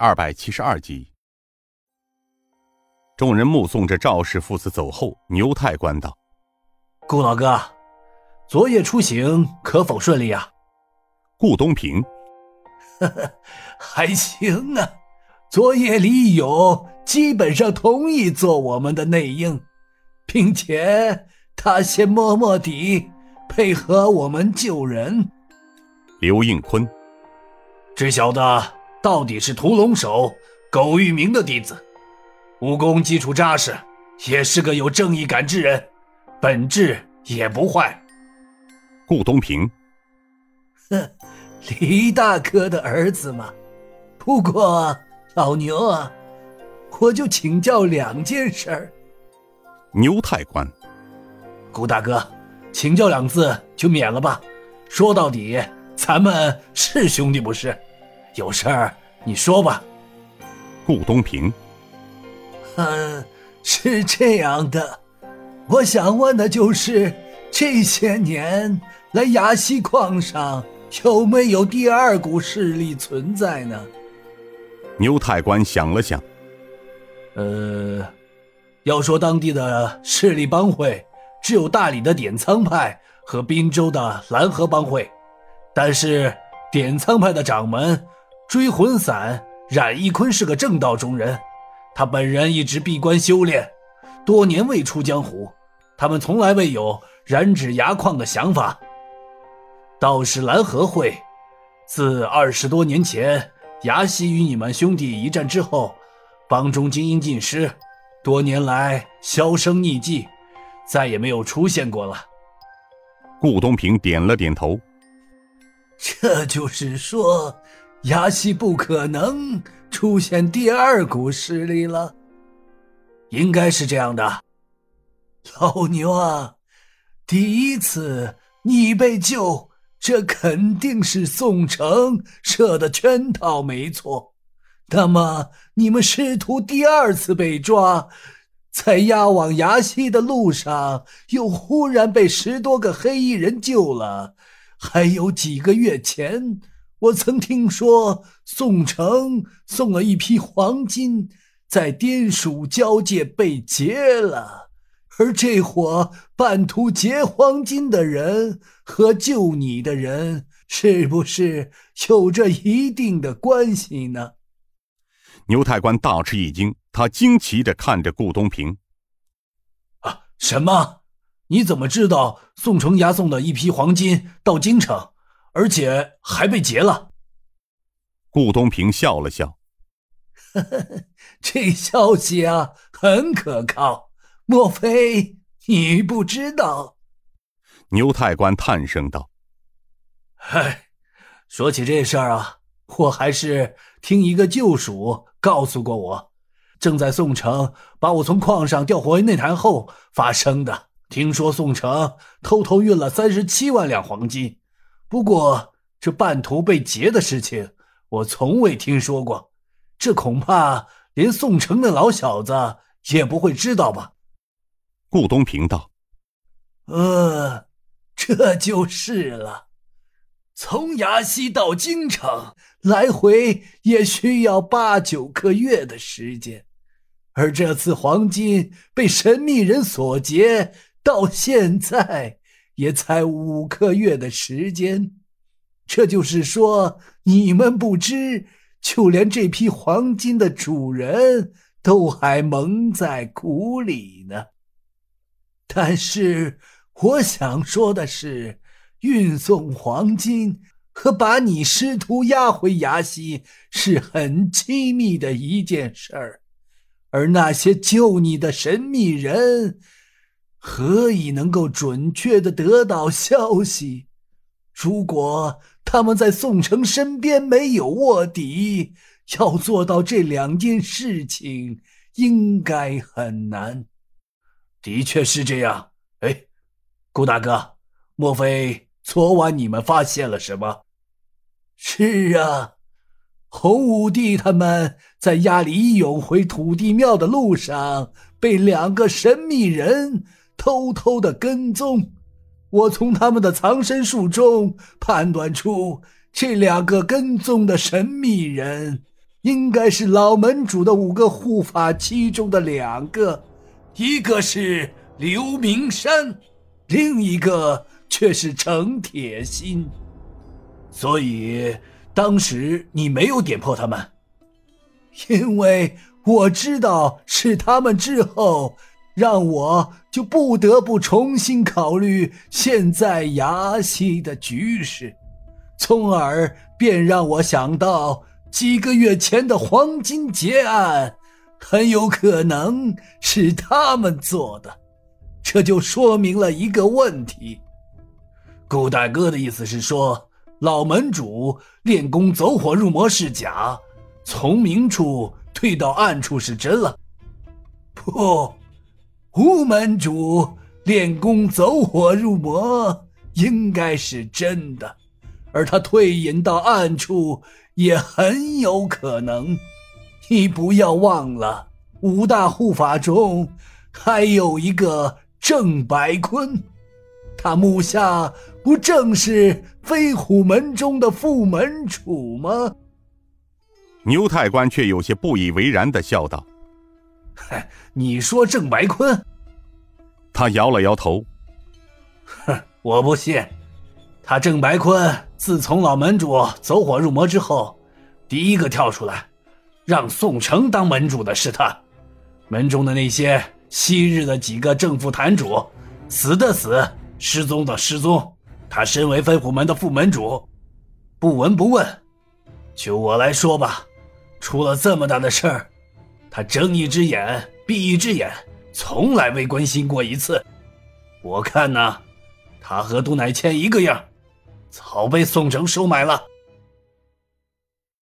二百七十二集。众人目送着赵氏父子走后，牛太官道：“顾老哥，昨夜出行可否顺利啊？”顾东平：“呵呵，还行啊。昨夜李勇基本上同意做我们的内应，并且他先摸摸底，配合我们救人。”刘应坤：“这小子到底是屠龙手苟玉明的弟子。”武功基础扎实，也是个有正义感之人，本质也不坏。顾东平，哼，李大哥的儿子嘛。不过老牛啊，我就请教两件事儿。牛太官，顾大哥，请教两字就免了吧。说到底，咱们是兄弟不是？有事儿你说吧。顾东平。嗯，是这样的，我想问的就是，这些年来崖西矿上有没有第二股势力存在呢？牛太官想了想，呃，要说当地的势力帮会，只有大理的点苍派和滨州的蓝河帮会，但是点苍派的掌门追魂散冉一坤是个正道中人。他本人一直闭关修炼，多年未出江湖，他们从来未有染指牙矿的想法。倒是蓝河会，自二十多年前牙西与你们兄弟一战之后，帮中精英尽失，多年来销声匿迹，再也没有出现过了。顾东平点了点头。这就是说，崖西不可能。出现第二股势力了，应该是这样的。老牛啊，第一次你被救，这肯定是宋城设的圈套，没错。那么你们师徒第二次被抓，在押往崖西的路上，又忽然被十多个黑衣人救了，还有几个月前。我曾听说宋城送了一批黄金，在滇蜀交界被劫了，而这伙半途劫黄金的人和救你的人，是不是有着一定的关系呢？牛太官大吃一惊，他惊奇的看着顾东平：“啊，什么？你怎么知道宋城押送的一批黄金到京城？”而且还被劫了。顾东平笑了笑：“呵 呵这消息啊，很可靠。莫非你不知道？”牛太官叹声道：“嗨，说起这事儿啊，我还是听一个旧属告诉过我，正在宋城把我从矿上调回内坛后发生的。听说宋城偷偷运了三十七万两黄金。”不过，这半途被劫的事情，我从未听说过。这恐怕连宋城的老小子也不会知道吧？顾东平道：“呃，这就是了。从崖西到京城，来回也需要八九个月的时间，而这次黄金被神秘人所劫，到现在。”也才五个月的时间，这就是说，你们不知，就连这批黄金的主人都还蒙在鼓里呢。但是，我想说的是，运送黄金和把你师徒押回崖西是很亲密的一件事儿，而那些救你的神秘人。何以能够准确的得到消息？如果他们在宋城身边没有卧底，要做到这两件事情，应该很难。的确是这样。哎，顾大哥，莫非昨晚你们发现了什么？是啊，洪武帝他们在押李勇回土地庙的路上，被两个神秘人。偷偷的跟踪，我从他们的藏身术中判断出，这两个跟踪的神秘人应该是老门主的五个护法其中的两个，一个是刘明山，另一个却是程铁心。所以当时你没有点破他们，因为我知道是他们之后，让我就不得不重新考虑现在崖西的局势，从而便让我想到。几个月前的黄金劫案，很有可能是他们做的，这就说明了一个问题。顾大哥的意思是说，老门主练功走火入魔是假，从明处退到暗处是真了。不，吴门主练功走火入魔应该是真的，而他退隐到暗处。也很有可能，你不要忘了，五大护法中还有一个郑白坤，他目下不正是飞虎门中的副门主吗？牛太官却有些不以为然的笑道：“嗨，你说郑白坤？”他摇了摇头：“哼，我不信。”他郑白坤自从老门主走火入魔之后，第一个跳出来，让宋城当门主的是他。门中的那些昔日的几个正副坛主，死的死，失踪的失踪。他身为飞虎门的副门主，不闻不问。就我来说吧，出了这么大的事儿，他睁一只眼闭一只眼，从来未关心过一次。我看呢，他和杜乃谦一个样。早被宋城收买了。